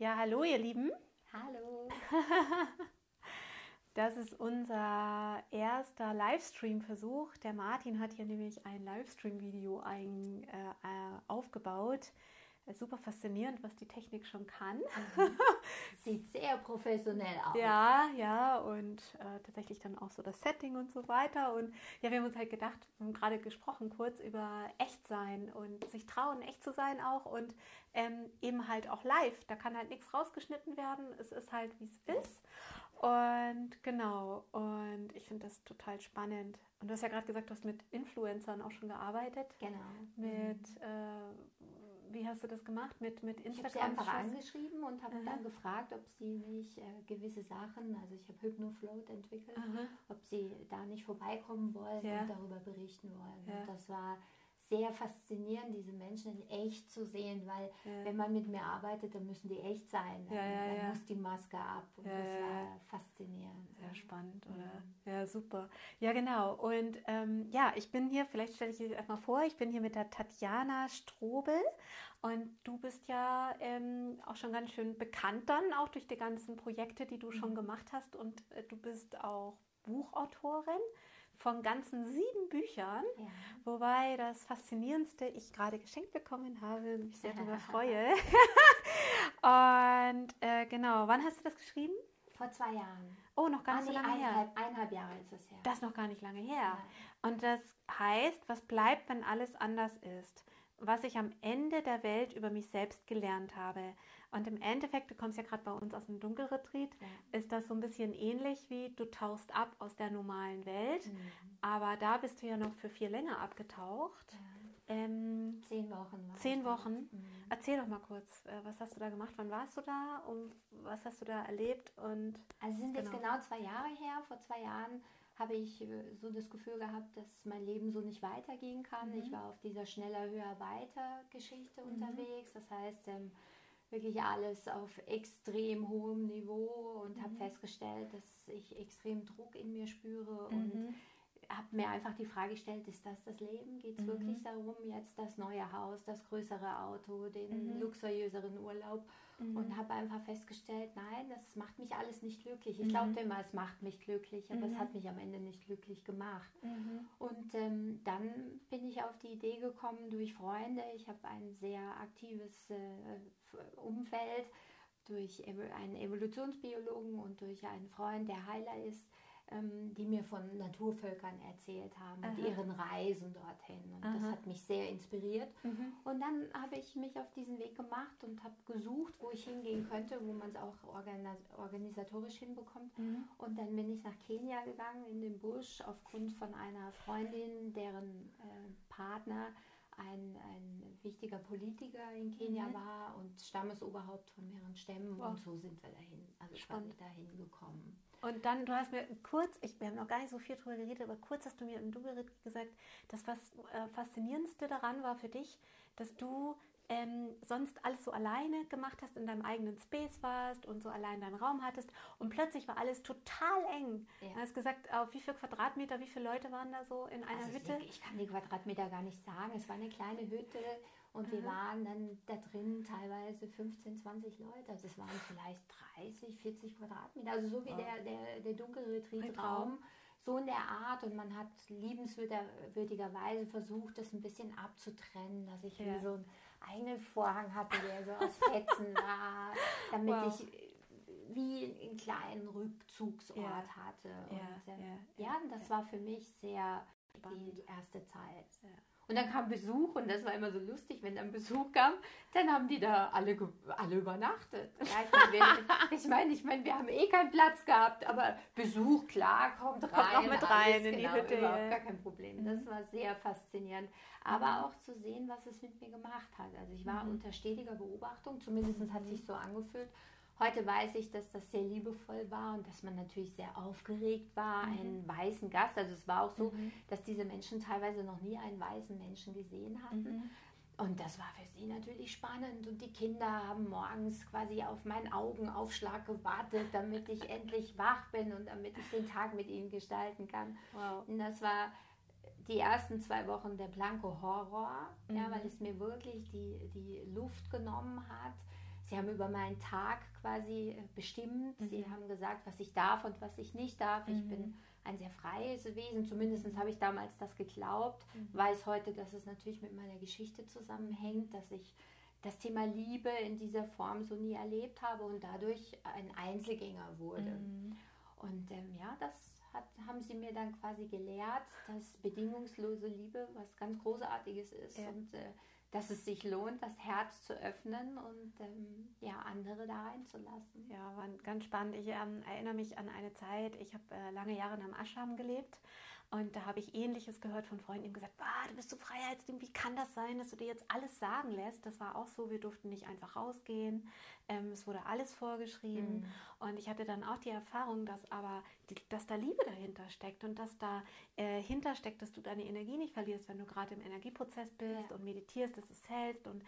Ja, hallo ihr Lieben. Hallo. Das ist unser erster Livestream-Versuch. Der Martin hat hier nämlich ein Livestream-Video äh, äh aufgebaut super faszinierend, was die Technik schon kann. Mhm. Sieht sehr professionell aus. Ja, ja, und äh, tatsächlich dann auch so das Setting und so weiter. Und ja, wir haben uns halt gedacht, wir haben gerade gesprochen kurz über Echtsein und sich trauen, echt zu sein auch und ähm, eben halt auch live. Da kann halt nichts rausgeschnitten werden. Es ist halt, wie es ist. Und genau, und ich finde das total spannend. Und du hast ja gerade gesagt, du hast mit Influencern auch schon gearbeitet. Genau. Mit mhm. äh, wie hast du das gemacht mit, mit Instagram? Ich habe sie einfach angeschrieben und habe dann gefragt, ob sie nicht äh, gewisse Sachen, also ich habe Hypnofloat entwickelt, Aha. ob sie da nicht vorbeikommen wollen ja. und darüber berichten wollen. Ja. Und das war sehr faszinierend, diese Menschen in echt zu sehen, weil ja. wenn man mit mir arbeitet, dann müssen die echt sein. Dann, ja, ja, dann muss die Maske ab. Und das war faszinierend. Sehr spannend, oder? Ja, super. Ja, genau. Und ähm, ja, ich bin hier, vielleicht stelle ich dir erstmal vor, ich bin hier mit der Tatjana Strobel und du bist ja ähm, auch schon ganz schön bekannt dann, auch durch die ganzen Projekte, die du schon mhm. gemacht hast. Und äh, du bist auch Buchautorin von ganzen sieben Büchern, ja. wobei das Faszinierendste ich gerade geschenkt bekommen habe, mich sehr darüber freue. und äh, genau, wann hast du das geschrieben? Vor zwei Jahren. Oh, noch gar nicht ah, so lange eineinhalb, her. Eineinhalb Jahre ist es her. Das ist noch gar nicht lange her. Ja. Und das heißt, was bleibt, wenn alles anders ist? Was ich am Ende der Welt über mich selbst gelernt habe. Und im Endeffekt, du kommst ja gerade bei uns aus dem Dunkelretreat, ja. ist das so ein bisschen ähnlich wie du tauchst ab aus der normalen Welt. Mhm. Aber da bist du ja noch für viel länger abgetaucht. Ja. Ähm, zehn Wochen. Zehn Wochen. Mhm. Erzähl doch mal kurz, äh, was hast du da gemacht? Wann warst du da und was hast du da erlebt? Und also sind genau. jetzt genau zwei Jahre her. Vor zwei Jahren habe ich äh, so das Gefühl gehabt, dass mein Leben so nicht weitergehen kann. Mhm. Ich war auf dieser schneller, höher, weiter Geschichte mhm. unterwegs. Das heißt, ähm, wirklich alles auf extrem hohem Niveau und mhm. habe festgestellt, dass ich extrem Druck in mir spüre mhm. und habe mir einfach die Frage gestellt, ist das das Leben? Geht es mhm. wirklich darum, jetzt das neue Haus, das größere Auto, den mhm. luxuriöseren Urlaub? Mhm. Und habe einfach festgestellt, nein, das macht mich alles nicht glücklich. Ich mhm. glaubte immer, es macht mich glücklich, aber es mhm. hat mich am Ende nicht glücklich gemacht. Mhm. Und ähm, dann bin ich auf die Idee gekommen durch Freunde. Ich habe ein sehr aktives äh, Umfeld durch einen Evolutionsbiologen und durch einen Freund, der Heiler ist ähm, die mir von Naturvölkern erzählt haben Aha. und ihren Reisen dorthin. Und Aha. das hat mich sehr inspiriert. Mhm. Und dann habe ich mich auf diesen Weg gemacht und habe gesucht, wo ich hingehen könnte, wo man es auch organisatorisch hinbekommt. Mhm. Und dann bin ich nach Kenia gegangen, in den Busch, aufgrund von einer Freundin, deren äh, Partner ein, ein wichtiger Politiker in Kenia mhm. war und Stammesoberhaupt von mehreren Stämmen. Wow. Und so sind wir dahin, also Spannend. dahin gekommen. Und dann, du hast mir kurz, ich, wir haben noch gar nicht so viel drüber geredet, aber kurz hast du mir im Dunkelritt gesagt, das was äh, Faszinierendste daran war für dich, dass du ähm, sonst alles so alleine gemacht hast, in deinem eigenen Space warst und so allein deinen Raum hattest und plötzlich war alles total eng. Ja. Du hast gesagt, auf wie viel Quadratmeter, wie viele Leute waren da so in einer also Hütte? Ich, ich kann die Quadratmeter gar nicht sagen. Es war eine kleine Hütte und wir waren dann da drin teilweise 15, 20 Leute. Also es waren vielleicht 30, 40 Quadratmeter. Also so wie der, der, der dunkle Retreatraum. So in der Art. Und man hat liebenswürdigerweise versucht, das ein bisschen abzutrennen, dass ich ja. so einen Vorhang hatte, der so aus Fetzen war, damit wow. ich wie einen kleinen Rückzugsort ja. hatte. Und ja, äh, ja, ja, das war für mich sehr die, die erste Zeit. Und dann kam Besuch und das war immer so lustig, wenn dann Besuch kam, dann haben die da alle, alle übernachtet. Ja, ich meine, ich, mein, ich mein, wir haben eh keinen Platz gehabt, aber Besuch, klar, kommt rein. Kommt auch mit rein alles, in genau, die Hütte. Überhaupt gar kein Problem. Das mhm. war sehr faszinierend. Aber mhm. auch zu sehen, was es mit mir gemacht hat. Also ich war mhm. unter stetiger Beobachtung, zumindest hat sich so angefühlt. Heute weiß ich, dass das sehr liebevoll war und dass man natürlich sehr aufgeregt war, mhm. einen weißen Gast. Also es war auch so, mhm. dass diese Menschen teilweise noch nie einen weißen Menschen gesehen hatten. Mhm. Und das war für sie natürlich spannend. Und die Kinder haben morgens quasi auf meinen Augenaufschlag gewartet, damit ich endlich wach bin und damit ich den Tag mit ihnen gestalten kann. Wow. Und das war die ersten zwei Wochen der blanke Horror, ja, weil mhm. es mir wirklich die, die Luft genommen hat Sie haben über meinen Tag quasi äh, bestimmt. Mhm. Sie haben gesagt, was ich darf und was ich nicht darf. Ich bin ein sehr freies Wesen. Zumindest habe ich damals das geglaubt. Mhm. Weiß heute, dass es natürlich mit meiner Geschichte zusammenhängt, dass ich das Thema Liebe in dieser Form so nie erlebt habe und dadurch ein Einzelgänger wurde. Mhm. Und ähm, ja, das hat, haben sie mir dann quasi gelehrt, dass bedingungslose Liebe was ganz Großartiges ist Ja. und äh, dass es sich lohnt, das Herz zu öffnen und ähm, ja, andere da reinzulassen. Ja, war ganz spannend. Ich ähm, erinnere mich an eine Zeit, ich habe äh, lange Jahre in einem Ashram gelebt und da habe ich Ähnliches gehört von Freunden, die haben gesagt, bah, du bist so Freiheitsliebend, wie kann das sein, dass du dir jetzt alles sagen lässt? Das war auch so, wir durften nicht einfach rausgehen, ähm, es wurde alles vorgeschrieben und ich hatte dann auch die Erfahrung, dass aber, die, dass da Liebe dahinter steckt und dass da äh, hintersteckt, dass du deine Energie nicht verlierst, wenn du gerade im Energieprozess bist Ja. und meditierst, dass es hält und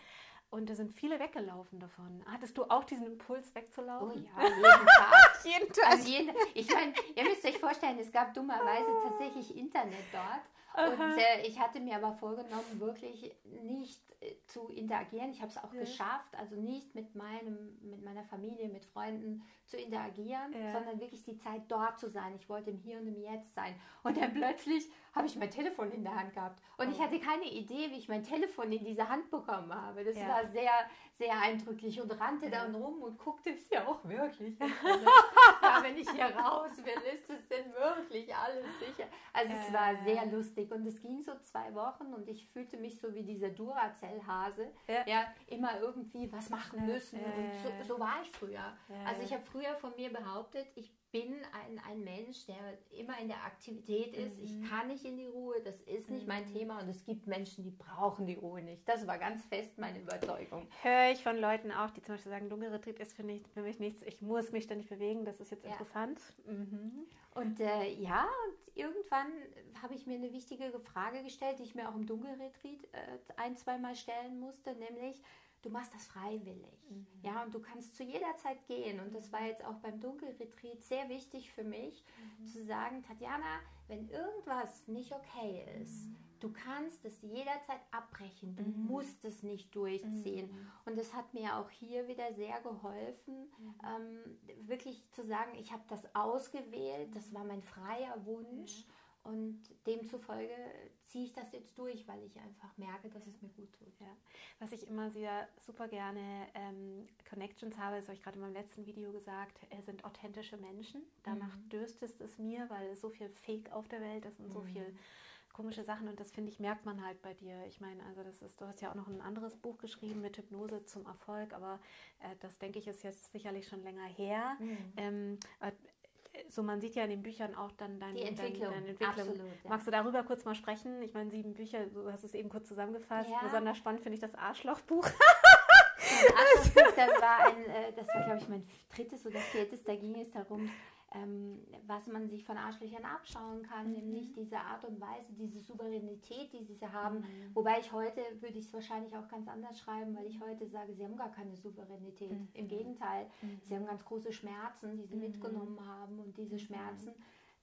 und da sind viele weggelaufen davon. Hattest du auch diesen Impuls Oh wegzulaufen? ja, jeden Tag. jeden Also jeden, ich meine, ihr müsst euch vorstellen, es gab dummerweise tatsächlich Internet dort. Und äh, ich hatte mir aber vorgenommen, wirklich nicht äh, zu interagieren. Ich habe es auch Ja. geschafft, also nicht mit meinem, mit meiner Familie, mit Freunden zu interagieren, Ja. sondern wirklich die Zeit dort zu sein. Ich wollte im Hier und im Jetzt sein. Und dann plötzlich habe ich mein Telefon in der Hand gehabt. Und ich Oh. hatte keine Idee, wie ich mein Telefon in diese Hand bekommen habe. Das Ja. war sehr, sehr eindrücklich und rannte Ja. dann rum und guckte es ja auch wirklich. Also, ja, wenn ich hier raus will, ist es denn wirklich alles sicher? Also es war sehr lustig und es ging so zwei Wochen und ich fühlte mich so wie dieser Duracell-Hase, Ja. ja. immer irgendwie was machen müssen. und so, so war ich früher. Also ich habe früher von mir behauptet, ich bin ein, ein Mensch, der immer in der Aktivität ist. Mhm. Ich kann nicht in die Ruhe, das ist nicht mein Thema und es gibt Menschen, die brauchen die Ruhe nicht. Das war ganz fest meine Überzeugung. Höre ich von Leuten auch, die zum Beispiel sagen, Dunkelretreat ist für, nicht, für mich nichts, ich muss mich ständig bewegen, das ist jetzt Ja. interessant. Mhm. Und äh, ja, und irgendwann habe ich mir eine wichtige Frage gestellt, die ich mir auch im Dunkelretreat äh, ein, zweimal stellen musste, nämlich, du machst das freiwillig. Mhm. Ja, und du kannst zu jeder Zeit gehen. Und das war jetzt auch beim Dunkelretreat sehr wichtig für mich, Mhm. zu sagen, Tatjana, wenn irgendwas nicht okay ist, Mhm. du kannst es jederzeit abbrechen. Du musst es nicht durchziehen. Mhm. Und das hat mir auch hier wieder sehr geholfen, ähm, wirklich zu sagen, ich habe das ausgewählt, das war mein freier Wunsch. Und demzufolge ziehe ich das jetzt durch, weil ich einfach merke, dass es mir gut tut. Ja. Was ich immer sehr super gerne ähm, Connections habe, das habe ich gerade in meinem letzten Video gesagt, äh, sind authentische Menschen. Danach Mhm. dürstet es mir, weil es so viel Fake auf der Welt ist und so Mhm. viel komische Sachen und das finde ich merkt man halt bei dir. Ich meine, also das ist, du hast ja auch noch ein anderes Buch geschrieben mit Hypnose zum Erfolg, aber äh, das denke ich ist jetzt sicherlich schon länger her. Mhm. Ähm, äh, so man sieht ja in den Büchern auch dann dein, Die Entwicklung, deine Entwicklung. absolut. Ja. Magst du darüber kurz mal sprechen? Ich meine, sieben Bücher, du hast es eben kurz zusammengefasst. Ja. Besonders spannend finde ich das Arschlochbuch. Ein anderes Buch, das war, ein, äh, das war glaube ich, mein drittes oder viertes. Da ging es darum, ähm, was man sich von Arschlöchern abschauen kann, Mhm. nämlich diese Art und Weise, diese Souveränität, die sie haben. Mhm. Wobei ich heute, würde ich es wahrscheinlich auch ganz anders schreiben, weil ich heute sage, sie haben gar keine Souveränität. Mhm. Im Gegenteil, sie haben ganz große Schmerzen, die sie mitgenommen haben und diese Schmerzen,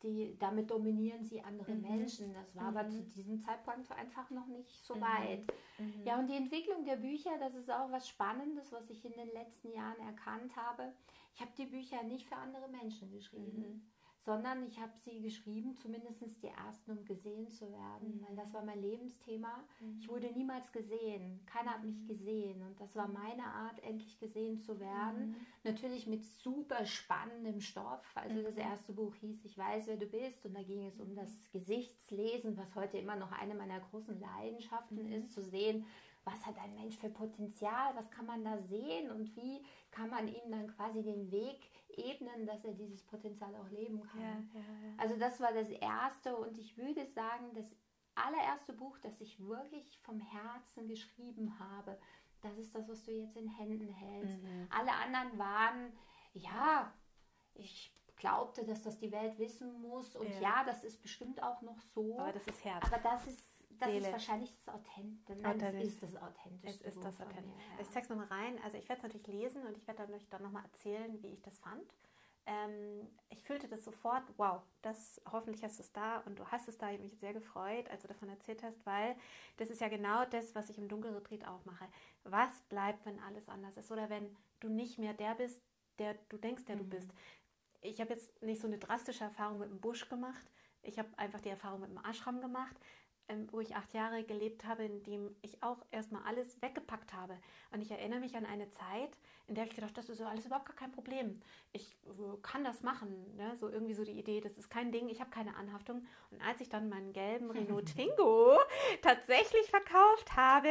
die, damit dominieren sie andere Mhm. Menschen. Das war aber Mhm. zu diesem Zeitpunkt einfach noch nicht so Mhm. weit. Mhm. Ja, und die Entwicklung der Bücher, das ist auch was Spannendes, was ich in den letzten Jahren erkannt habe. Ich habe die Bücher nicht für andere Menschen geschrieben, Mhm. Sondern ich habe sie geschrieben, zumindest die ersten, um gesehen zu werden, Mhm. weil das war mein Lebensthema. Mhm. Ich wurde niemals gesehen, keiner hat mich gesehen und das war meine Art, endlich gesehen zu werden. Mhm. Natürlich mit super spannendem Stoff. Also das Mhm. erste Buch hieß Ich weiß, wer du bist und da ging es um das Gesichtslesen, was heute immer noch eine meiner großen Leidenschaften Mhm. ist, zu sehen, was hat ein Mensch für Potenzial, was kann man da sehen und wie kann man ihm dann quasi den Weg ebnen, dass er dieses Potenzial auch leben kann. Ja, ja, ja. Also das war das erste und ich würde sagen, das allererste Buch, das ich wirklich vom Herzen geschrieben habe, das ist das, was du jetzt in Händen hältst. Mhm. Alle anderen waren, ja, ich glaubte, dass das die Welt wissen muss und Ja. ja, das ist bestimmt auch noch so. Aber das ist Herz. Aber das ist, das Seele. ist wahrscheinlich das Authentischste. Nein, Authentisch. es ist das Authentischste. Es ist das Authentisch. ich zeig's nochmal rein. Also ich werde es natürlich lesen und ich werde dann euch dann nochmal erzählen, wie ich das fand. Ähm, ich fühlte das sofort, wow, das hoffentlich hast du es da und du hast es da. Ich habe mich sehr gefreut, als du davon erzählt hast, weil das ist ja genau das, was ich im Dunkelretreat auch mache. Was bleibt, wenn alles anders ist oder wenn du nicht mehr der bist, der du denkst, der mhm. du bist. Ich habe jetzt nicht so eine drastische Erfahrung mit dem Busch gemacht. Ich habe einfach die Erfahrung mit dem Ashram gemacht ähm, wo ich acht Jahre gelebt habe, in dem ich auch erstmal alles weggepackt habe. Und ich erinnere mich an eine Zeit, in der ich gedacht, das ist so alles überhaupt gar kein Problem. Ich äh, kann das machen. Ne? So irgendwie so die Idee, das ist kein Ding, ich habe keine Anhaftung. Und als ich dann meinen gelben Renault Twingo tatsächlich verkauft habe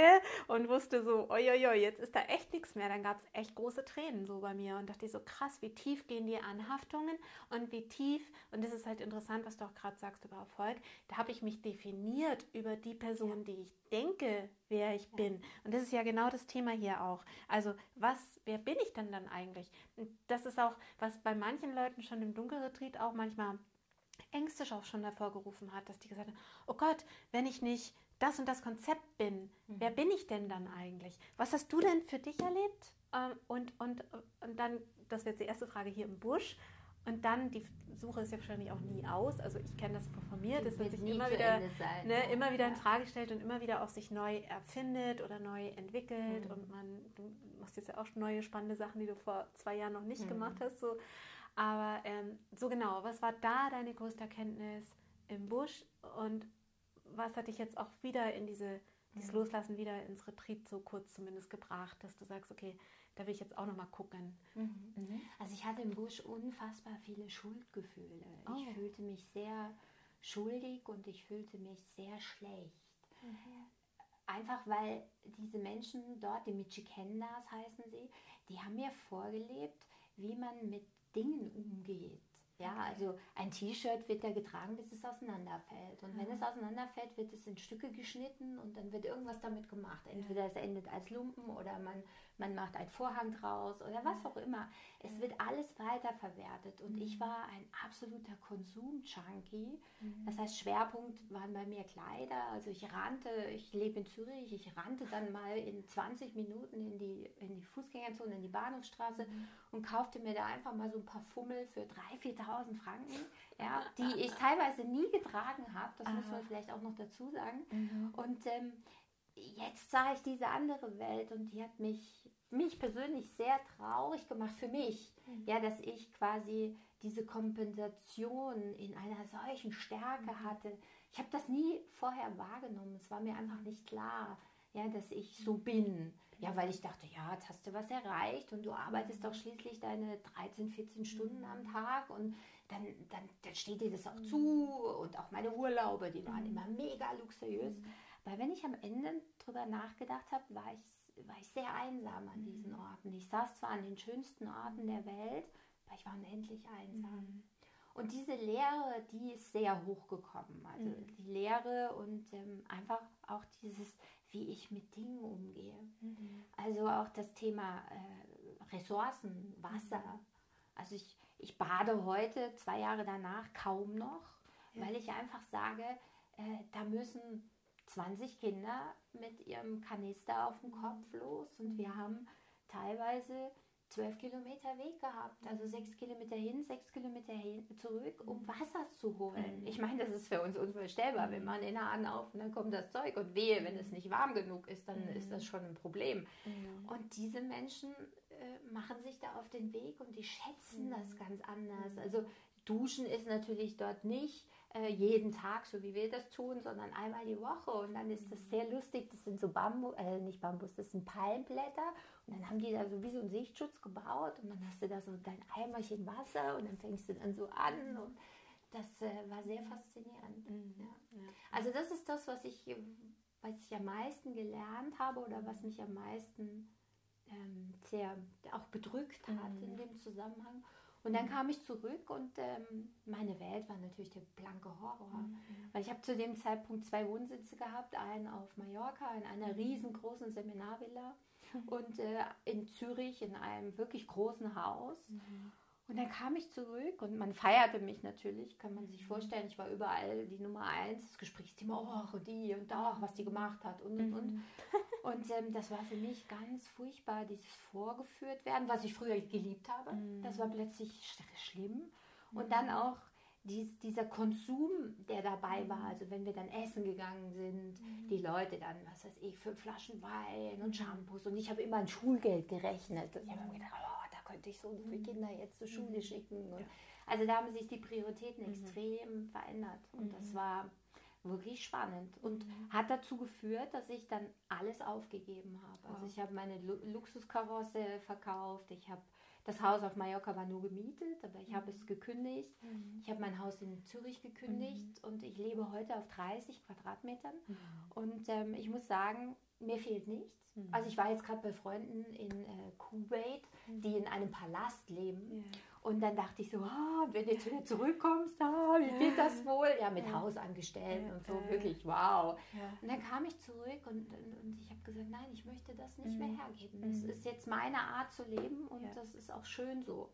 und wusste so, oi, jetzt ist da echt nichts mehr, dann gab es echt große Tränen so bei mir und dachte ich so, krass, wie tief gehen die Anhaftungen und wie tief, und das ist halt interessant, was du auch gerade sagst über Erfolg, da habe ich mich definiert über die Person, die ich denke, wer ich bin. Und das ist ja genau das Thema hier auch. Also was, wer bin ich denn dann eigentlich? Und das ist auch, was bei manchen Leuten schon im Dunkelretreat auch manchmal Ängste auch schon hervorgerufen hat, dass die gesagt haben, oh Gott, wenn ich nicht das und das Konzept bin, mhm. wer bin ich denn dann eigentlich? Was hast du denn für dich erlebt? Ähm, und, und, und dann, das wäre jetzt die erste Frage hier im Busch, und dann, die Suche ist ja wahrscheinlich auch nie aus. Also ich kenne das von mir, dass man sich immer wieder, sein, ne, immer wieder in Frage stellt und immer wieder auch sich neu erfindet oder neu entwickelt. Mhm. Und man, du machst jetzt ja auch neue spannende Sachen, die du vor zwei Jahren noch nicht mhm. gemacht hast. So. Aber ähm, so genau, was war da deine größte Erkenntnis im Busch und was hat dich jetzt auch wieder in diese, dieses mhm. Loslassen wieder ins Retreat so kurz zumindest gebracht, dass du sagst, okay, da will ich jetzt auch noch mal gucken. Mhm. Mhm. Also ich hatte im Busch unfassbar viele Schuldgefühle. Oh. Ich fühlte mich sehr schuldig und ich fühlte mich sehr schlecht. Mhm. Einfach weil diese Menschen dort, die Michikendas heißen sie, die haben mir vorgelebt, wie man mit Dingen umgeht. Ja, okay. also ein T-Shirt wird da getragen, bis es auseinanderfällt. Und wenn es auseinanderfällt, wird es in Stücke geschnitten und dann wird irgendwas damit gemacht. Entweder es endet als Lumpen oder man man macht einen Vorhang draus oder was auch immer. Es wird alles weiterverwertet und ich mhm. war ein absoluter Konsum-Junkie. Mhm. Das heißt, Schwerpunkt waren bei mir Kleider. Also ich rannte, ich lebe in Zürich, ich rannte dann mal in 20 Minuten in die, in die Fußgängerzone, in die Bahnhofstraße mhm. und kaufte mir da einfach mal so ein paar Fummel für 3.000, 4.000 Franken, ja, die ich teilweise nie getragen habe. Das Aha. muss man vielleicht auch noch dazu sagen. Mhm. Und ähm, jetzt sah ich diese andere Welt und die hat mich mich persönlich sehr traurig gemacht für mich, mhm. ja, dass ich quasi diese Kompensation in einer solchen Stärke mhm. hatte. Ich habe das nie vorher wahrgenommen. Es war mir einfach nicht klar, ja, dass ich so mhm. bin. Ja, weil ich dachte, ja, jetzt hast du was erreicht und du arbeitest doch schließlich deine 13, 14 Stunden am Tag und dann, dann, dann steht dir das auch zu und auch meine Urlaube, die waren immer mega luxuriös. Weil wenn ich am Ende drüber nachgedacht habe, war ich war ich sehr einsam an diesen mhm. Orten. Ich saß zwar an den schönsten Orten der Welt, aber ich war unendlich einsam. Mhm. Und diese Lehre, die ist sehr hochgekommen. Also mhm. die Lehre und ähm, einfach auch dieses, wie ich mit Dingen umgehe. Mhm. Also auch das Thema äh, Ressourcen, Wasser. Mhm. Also ich, ich bade heute, zwei Jahre danach, kaum noch, ja. weil ich einfach sage, äh, da müssen 20 Kinder mit ihrem Kanister auf dem Kopf los und wir haben teilweise 12 Kilometer Weg gehabt, also 6 Kilometer hin, 6 Kilometer hin, zurück, um mhm. Wasser zu holen. Mhm. Ich meine, das ist für uns unvorstellbar, wenn man in der Hand auf und dann kommt das Zeug und wehe, wenn es nicht warm genug ist, dann ist das mhm. schon ein Problem. Und diese Menschen äh, machen sich da auf den Weg und die schätzen das ganz anders. Also Duschen ist natürlich dort nicht äh, jeden Tag, so wie wir das tun, sondern einmal die Woche. Und dann ist das sehr lustig. Das sind so Bambus, äh, nicht Bambus, das sind Palmblätter. Und dann haben die da so wie so einen Sichtschutz gebaut. Und dann hast du da so dein Eimerchen Wasser und dann fängst du dann so an. Und das äh, war sehr faszinierend. Mhm. Ja. Ja. Also das ist das, was ich, was ich am meisten gelernt habe oder was mich am meisten ähm, sehr auch bedrückt hat mhm. in dem Zusammenhang. Und dann kam ich zurück und ähm, meine Welt war natürlich der blanke Horror. Mhm. Weil ich habe zu dem Zeitpunkt zwei Wohnsitze gehabt, einen auf Mallorca in einer mhm. riesengroßen Seminarvilla und äh, in Zürich in einem wirklich großen Haus. Mhm. Und dann kam ich zurück und man feierte mich natürlich, kann man sich mhm. vorstellen. Ich war überall die Nummer eins, das Gesprächsthema, oh, die und da, was die gemacht hat und und und. Mhm. Und ähm, das war für mich ganz furchtbar, dieses vorgeführt werden, was ich früher geliebt habe. Mhm. Das war plötzlich schlimm. Und dann auch dies, dieser Konsum, der dabei war, also wenn wir dann essen gegangen sind, mhm. die Leute dann, was weiß ich, fünf Flaschen Wein und Shampoos und ich habe immer ein Schulgeld gerechnet. Ich habe mir gedacht, oh, könnte ich so viele Kinder jetzt zur Schule schicken. Und also da haben sich die Prioritäten mhm. extrem verändert und das war wirklich spannend und mhm. hat dazu geführt, dass ich dann alles aufgegeben habe. Also ich habe meine Luxuskarosse verkauft, ich habe das Haus auf Mallorca war nur gemietet, aber ich habe es mhm. gekündigt. Mhm. Ich habe mein Haus in Zürich gekündigt mhm. und ich lebe heute auf 30 Quadratmetern. Mhm. Und ähm, ich muss sagen, mir fehlt nichts. Mhm. Also ich war jetzt gerade bei Freunden in äh, Kuwait, die mhm. in einem Palast leben. Yeah. Und dann dachte ich so, oh, wenn du jetzt wieder zurückkommst, oh, wie wird das wohl? Ja, mit ja. Hausangestellten ja. und so, ja. wirklich, wow. Und dann kam ich zurück und, und, und ich habe gesagt, nein, ich möchte das nicht mhm. mehr hergeben. Das mhm. ist jetzt meine Art zu leben und das ist auch schön so.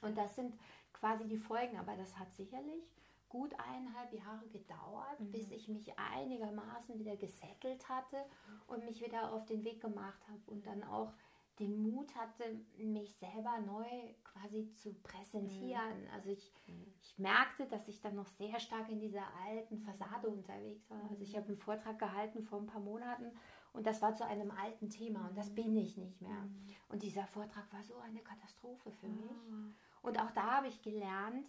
Und das sind quasi die Folgen, aber das hat sicherlich gut eineinhalb Jahre gedauert, mhm. bis ich mich einigermaßen wieder gesettelt hatte und mich wieder auf den Weg gemacht habe und dann auch den Mut hatte, mich selber neu quasi zu präsentieren. Mhm. Also ich, mhm. ich merkte, dass ich dann noch sehr stark in dieser alten Fassade unterwegs war. Also ich mhm. habe einen Vortrag gehalten vor ein paar Monaten und das war zu einem alten Thema und das mhm. bin ich nicht mehr. Mhm. Und dieser Vortrag war so eine Katastrophe für mich. Ah. Und auch da habe ich gelernt,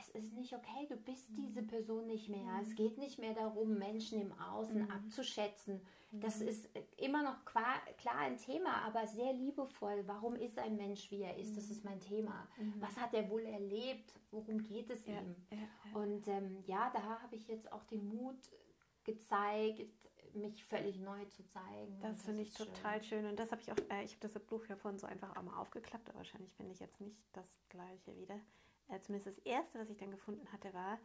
es ist nicht okay, du bist diese Person nicht mehr. Es geht nicht mehr darum, Menschen im Außen mhm. abzuschätzen. Das mhm. ist immer noch klar, klar ein Thema, aber sehr liebevoll. Warum ist ein Mensch, wie er ist? Das ist mein Thema. Mhm. Was hat er wohl erlebt? Worum geht es ja, ihm? Ja, ja. Und ähm, ja, da habe ich jetzt auch den Mut gezeigt, mich völlig neu zu zeigen. Das, das finde ich total schön. schön. Und das habe ich auch, äh, ich habe das Buch ja vorhin so einfach auch mal aufgeklappt, aber wahrscheinlich finde ich jetzt nicht das gleiche wieder äh, zumindest das erste, was ich dann gefunden hatte, war,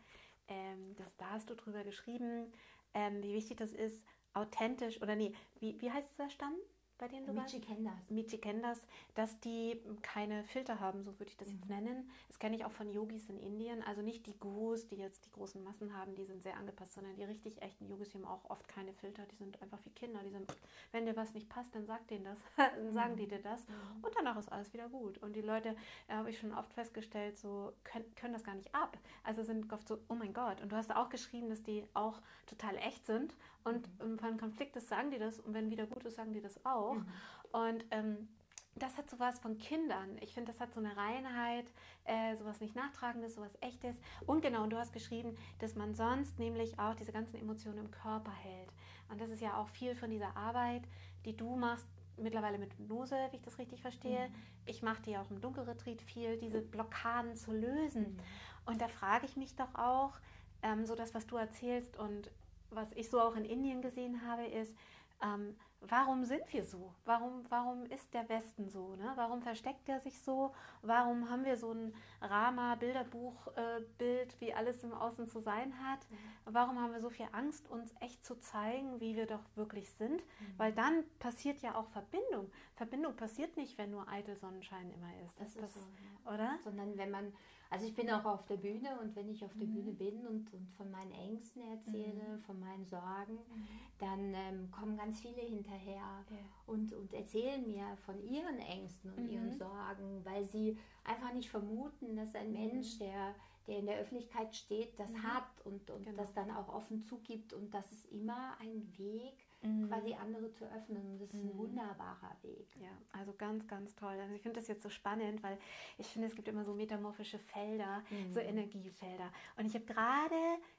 ähm, dass da hast du drüber geschrieben, ähm, wie wichtig das ist, authentisch oder nee, wie, wie heißt der Stamm? Bei denen du Michi Kenders. Michi Kenders, dass die keine Filter haben, so würde ich das mhm. jetzt nennen. Das kenne ich auch von Yogis in Indien. Also nicht die Gurus, die jetzt die großen Massen haben, die sind sehr angepasst, sondern die richtig echten Yogis, die haben auch oft keine Filter. Die sind einfach wie Kinder. Die sind, wenn dir was nicht passt, dann sag denen das. dann sagen mhm. die dir das. Mhm. Und danach ist alles wieder gut. Und die Leute, äh, habe ich schon oft festgestellt, so können, können das gar nicht ab. Also sind oft so, oh mein Gott. Und du hast auch geschrieben, dass die auch total echt sind. Und mhm. wenn Konflikt ist, sagen die das. Und wenn wieder gut ist, sagen die das auch auch. Mhm. Und ähm, das hat sowas von Kindern. Ich finde, das hat so eine Reinheit, äh, sowas nicht Nachtragendes, sowas Echtes. Und genau, und du hast geschrieben, dass man sonst nämlich auch diese ganzen Emotionen im Körper hält. Und das ist ja auch viel von dieser Arbeit, die du machst, mittlerweile mit Hypnose, wie ich das richtig verstehe. Mhm. Ich mache die auch im Dunkelretreat viel, diese Blockaden zu lösen. Mhm. Und da frage ich mich doch auch, ähm, so das, was du erzählst und was ich so auch in Indien gesehen habe, ist, ähm, warum sind wir so? Warum, warum ist der Westen so? Ne? Warum versteckt er sich so? Warum haben wir so ein Rama-Bilderbuch-Bild, äh, wie alles im Außen zu sein hat? Mhm. Warum haben wir so viel Angst, uns echt zu zeigen, wie wir doch wirklich sind? Mhm. Weil dann passiert ja auch Verbindung. Verbindung passiert nicht, wenn nur eitel Sonnenschein immer ist. Das, das ist so, ja. oder? Sondern wenn man also ich bin auch auf der Bühne und wenn ich auf der mhm. Bühne bin und, und von meinen Ängsten erzähle, mhm. von meinen Sorgen, mhm. dann ähm, kommen ganz viele hinterher ja. und, und erzählen mir von ihren Ängsten und ihren mhm. Sorgen, weil sie einfach nicht vermuten, dass ein Mensch, mhm. der, der in der Öffentlichkeit steht, das mhm. hat und, und genau. das dann auch offen zugibt und das ist immer ein Weg, mhm. quasi andere zu öffnen. Und das ist ein mhm. wunderbarer Weg. Ja, also ganz, ganz toll. Also ich finde das jetzt so spannend, weil ich finde, es gibt immer so metamorphische Felder, mhm. so Energiefelder. Und ich habe gerade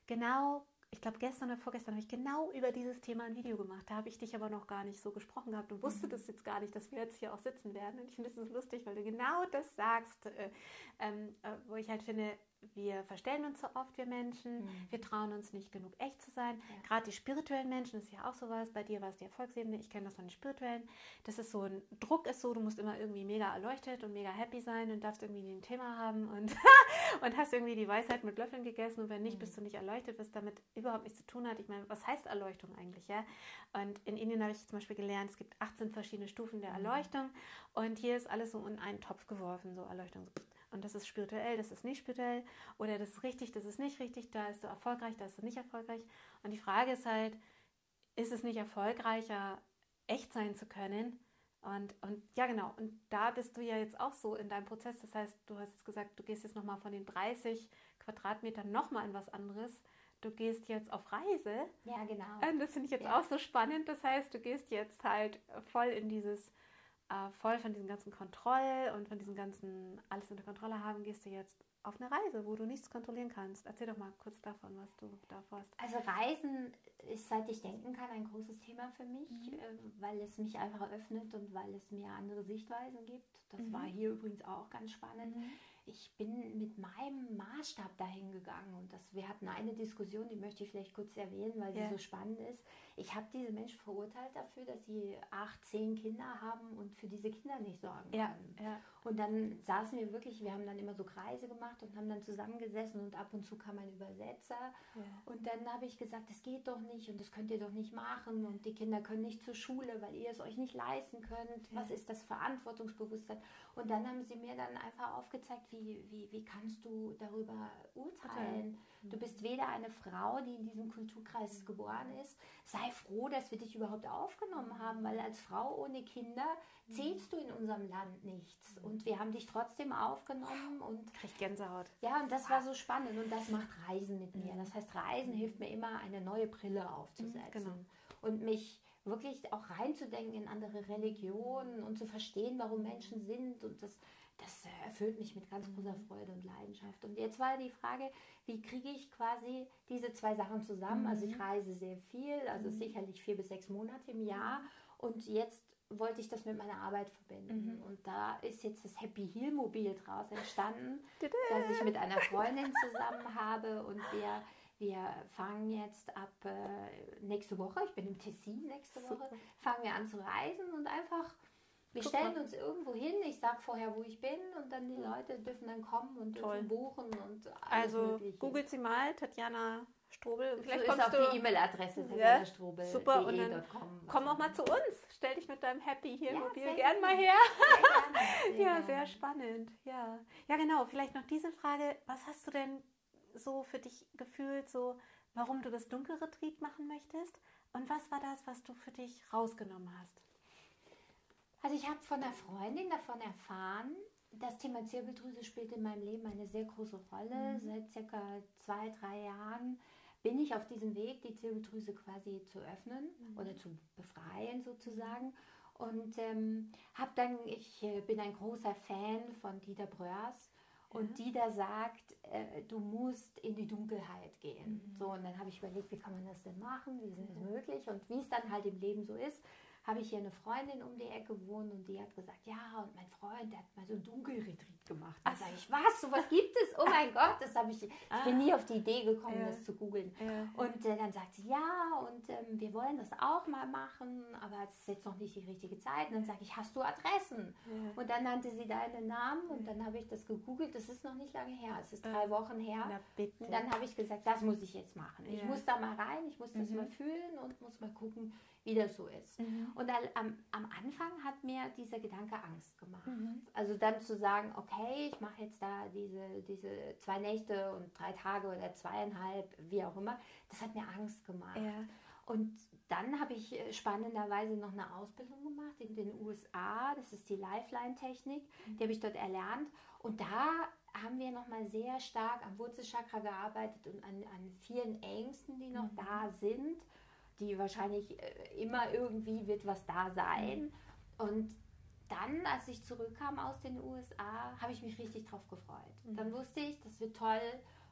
genau ich glaube, gestern oder vorgestern habe ich genau über dieses Thema ein Video gemacht. Da habe ich dich aber noch gar nicht so gesprochen gehabt und wusste mhm. das jetzt gar nicht, dass wir jetzt hier auch sitzen werden. Und ich finde es lustig, weil du genau das sagst, äh, ähm, äh, wo ich halt finde, wir verstellen uns so oft, wir Menschen. Mhm. Wir trauen uns nicht genug echt zu sein. Ja. Gerade die spirituellen Menschen, das ist ja auch sowas. Bei dir war es die Erfolgsebene, ich kenne das von den spirituellen. Das ist so ein Druck ist so, du musst immer irgendwie mega erleuchtet und mega happy sein und darfst irgendwie ein Thema haben und, und hast irgendwie die Weisheit mit Löffeln gegessen und wenn nicht, mhm. bist du nicht erleuchtet, was damit überhaupt nichts zu tun hat. Ich meine, was heißt Erleuchtung eigentlich, ja? Und in Indien habe ich zum Beispiel gelernt, es gibt 18 verschiedene Stufen der mhm. Erleuchtung und hier ist alles so in einen Topf geworfen, so Erleuchtung. So und das ist spirituell, das ist nicht spirituell oder das ist richtig, das ist nicht richtig, da ist du erfolgreich, da ist du nicht erfolgreich. Und die Frage ist halt, ist es nicht erfolgreicher, echt sein zu können? Und, und ja, genau, und da bist du ja jetzt auch so in deinem Prozess. Das heißt, du hast jetzt gesagt, du gehst jetzt nochmal von den 30 Quadratmeter nochmal in was anderes. Du gehst jetzt auf Reise. Ja, genau. Und das finde ich jetzt ja. auch so spannend. Das heißt, du gehst jetzt halt voll in dieses, äh, voll von diesem ganzen Kontroll und von diesem ganzen alles unter Kontrolle haben, gehst du jetzt auf eine Reise, wo du nichts kontrollieren kannst. Erzähl doch mal kurz davon, was du da vorhast. Also Reisen ist, seit ich denken kann, ein großes Thema für mich, mhm. äh, weil es mich einfach öffnet und weil es mir andere Sichtweisen gibt. Das mhm. war hier übrigens auch ganz spannend. Mhm ich bin mit meinem Maßstab dahin gegangen und das, wir hatten eine Diskussion, die möchte ich vielleicht kurz erwähnen, weil sie ja. so spannend ist. Ich habe diese Menschen verurteilt dafür, dass sie acht, zehn Kinder haben und für diese Kinder nicht sorgen ja. können. Ja. Und dann saßen wir wirklich, wir haben dann immer so Kreise gemacht und haben dann zusammengesessen und ab und zu kam ein Übersetzer. Und dann habe ich gesagt, das geht doch nicht und das könnt ihr doch nicht machen und die Kinder können nicht zur Schule, weil ihr es euch nicht leisten könnt. Was ist das Verantwortungsbewusstsein? Und dann haben sie mir dann einfach aufgezeigt, wie, wie, wie kannst du darüber urteilen? Du bist weder eine Frau, die in diesem Kulturkreis geboren ist. Sei froh, dass wir dich überhaupt aufgenommen haben, weil als Frau ohne Kinder zählst du in unserem Land nichts. Und wir haben dich trotzdem aufgenommen und kriegt Gänsehaut. Ja, und das war so spannend und das macht Reisen mit mir. Das heißt, Reisen hilft mir immer, eine neue Brille aufzusetzen genau. und mich wirklich auch reinzudenken in andere Religionen und zu verstehen, warum Menschen sind. Und das, das erfüllt mich mit ganz großer Freude und Leidenschaft. Und jetzt war die Frage, wie kriege ich quasi diese zwei Sachen zusammen? Also ich mhm. reise sehr viel, also mhm. sicherlich vier bis sechs Monate im Jahr. Und jetzt wollte ich das mit meiner Arbeit verbinden. Mhm. Und da ist jetzt das Happy Heal Mobil draus entstanden, das ich mit einer Freundin zusammen habe und wir wir fangen jetzt ab äh, nächste Woche, ich bin im Tessin nächste Woche, fangen wir an zu reisen und einfach, wir Guck stellen mal. uns irgendwo hin, ich sage vorher, wo ich bin und dann die Leute dürfen dann kommen und Toll. buchen und alles Also mögliche. googelt sie mal, Tatjana Strobel. Und vielleicht so kommst ist auch du, die E-Mail-Adresse ja, Strobel. Super, und dann komm auch mal zu uns. Stell dich mit deinem Happy hier ja, Mobil gern mal her. Sehr sehr ja, sehr spannend. Ja. ja, genau. Vielleicht noch diese Frage. Was hast du denn so für dich gefühlt, so warum du das Dunkelretreat machen möchtest? Und was war das, was du für dich rausgenommen hast? Also ich habe von einer Freundin davon erfahren, das Thema Zirbeldrüse spielt in meinem Leben eine sehr große Rolle. Mhm. Seit circa zwei, drei Jahren bin ich auf diesem Weg, die Zirbeldrüse quasi zu öffnen mhm. oder zu befreien sozusagen. Und ähm, habe dann, ich äh, bin ein großer Fan von Dieter Bröers und ja. die da sagt, äh, du musst in die Dunkelheit gehen. Mhm. So, und dann habe ich überlegt, wie kann man das denn machen, wie ist das mhm. möglich und wie es dann halt im Leben so ist habe ich hier eine Freundin um die Ecke wohnen und die hat gesagt, ja, und mein Freund, der hat mal so ein Dunkelretreat gemacht. Da sage ich, was, sowas gibt es? Oh mein Gott, das habe ich, ich ah. bin nie auf die Idee gekommen, ja. das zu googeln. Ja. Und äh, dann sagt sie, ja, und ähm, wir wollen das auch mal machen, aber es ist jetzt noch nicht die richtige Zeit. Und dann sage ich, hast du Adressen? Ja. Und dann nannte sie deinen Namen und dann habe ich das gegoogelt. Das ist noch nicht lange her, es ist drei Wochen her. Und dann habe ich gesagt, das muss ich jetzt machen. Ich muss da mal rein, ich muss das mhm. mal fühlen und muss mal gucken, wie das so ist. Mhm. Und am, am Anfang hat mir dieser Gedanke Angst gemacht. Mhm. Also dann zu sagen, okay, ich mache jetzt da diese, diese zwei Nächte und drei Tage oder zweieinhalb, wie auch immer, das hat mir Angst gemacht. Ja. Und dann habe ich äh, spannenderweise noch eine Ausbildung gemacht in den USA. Das ist die Lifeline-Technik. Mhm. Die habe ich dort erlernt. Und da haben wir nochmal sehr stark am Wurzelchakra gearbeitet und an, an vielen Ängsten, die noch mhm. da sind die wahrscheinlich äh, immer irgendwie wird was da sein. Und dann, als ich zurückkam aus den USA, habe ich mich richtig drauf gefreut. Mhm. Dann wusste ich, das wird toll.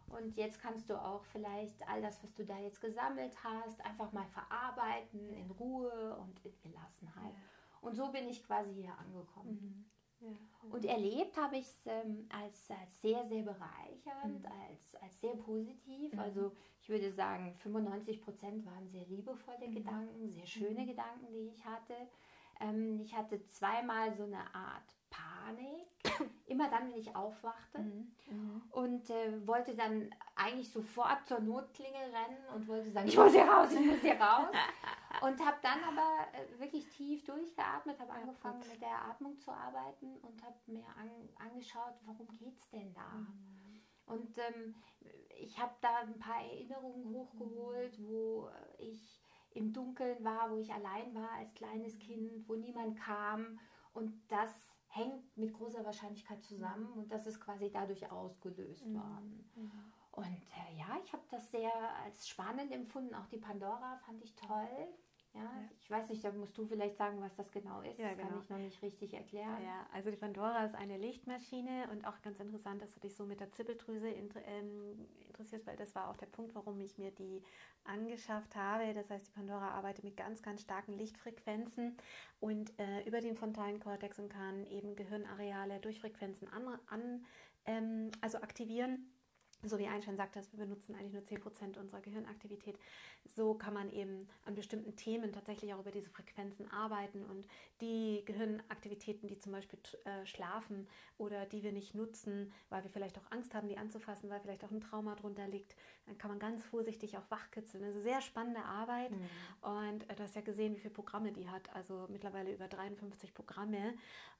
Und jetzt kannst du auch vielleicht all das, was du da jetzt gesammelt hast, einfach mal verarbeiten in Ruhe und in Gelassenheit. Und so bin ich quasi hier angekommen. Mhm. Ja. Und erlebt habe ich es ähm, als, als, sehr, sehr bereichernd, mhm. als, als sehr positiv. Mhm. Also ich würde sagen, 95 Prozent waren sehr liebevolle mhm. Gedanken, sehr schöne mhm. Gedanken, die ich hatte. Ähm, ich hatte zweimal so eine Art Panik, immer dann, wenn ich aufwachte mhm. Mhm. und äh, wollte dann eigentlich sofort zur Notklingel rennen und wollte sagen, ich muss hier raus, ich muss hier raus. und habe dann aber äh, wirklich tief durchgeatmet, habe angefangen mit der Atmung zu arbeiten und habe mir an, angeschaut, warum geht es denn da? Mhm. Und ähm, ich habe da ein paar Erinnerungen hochgeholt, wo ich im Dunkeln war, wo ich allein war als kleines Kind, wo niemand kam. Und das hängt mit großer Wahrscheinlichkeit zusammen und das ist quasi dadurch ausgelöst mhm. worden. Mhm. Und äh, ja, ich habe das sehr als spannend empfunden. Auch die Pandora fand ich toll. Ja, ja, ich weiß nicht, da musst du vielleicht sagen, was das genau ist. Ja, das genau. kann ich noch nicht richtig erklären. Ja, also die Pandora ist eine Lichtmaschine und auch ganz interessant, dass du dich so mit der Zippeldrüse ähm, interessierst, weil das war auch der Punkt, warum ich mir die angeschafft habe. Das heißt, die Pandora arbeitet mit ganz, ganz starken Lichtfrequenzen und äh, über den frontalen Kortex und kann eben Gehirnareale durch Frequenzen an, an ähm, also aktivieren so wie Einstein sagt, dass wir benutzen eigentlich nur 10% unserer Gehirnaktivität. So kann man eben an bestimmten Themen tatsächlich auch über diese Frequenzen arbeiten und die Gehirnaktivitäten, die zum Beispiel äh, schlafen oder die wir nicht nutzen, weil wir vielleicht auch Angst haben, die anzufassen, weil vielleicht auch ein Trauma drunter liegt, dann kann man ganz vorsichtig auch wachkitzeln. Also sehr spannende Arbeit mhm. und äh, du hast ja gesehen, wie viele Programme die hat, also mittlerweile über 53 Programme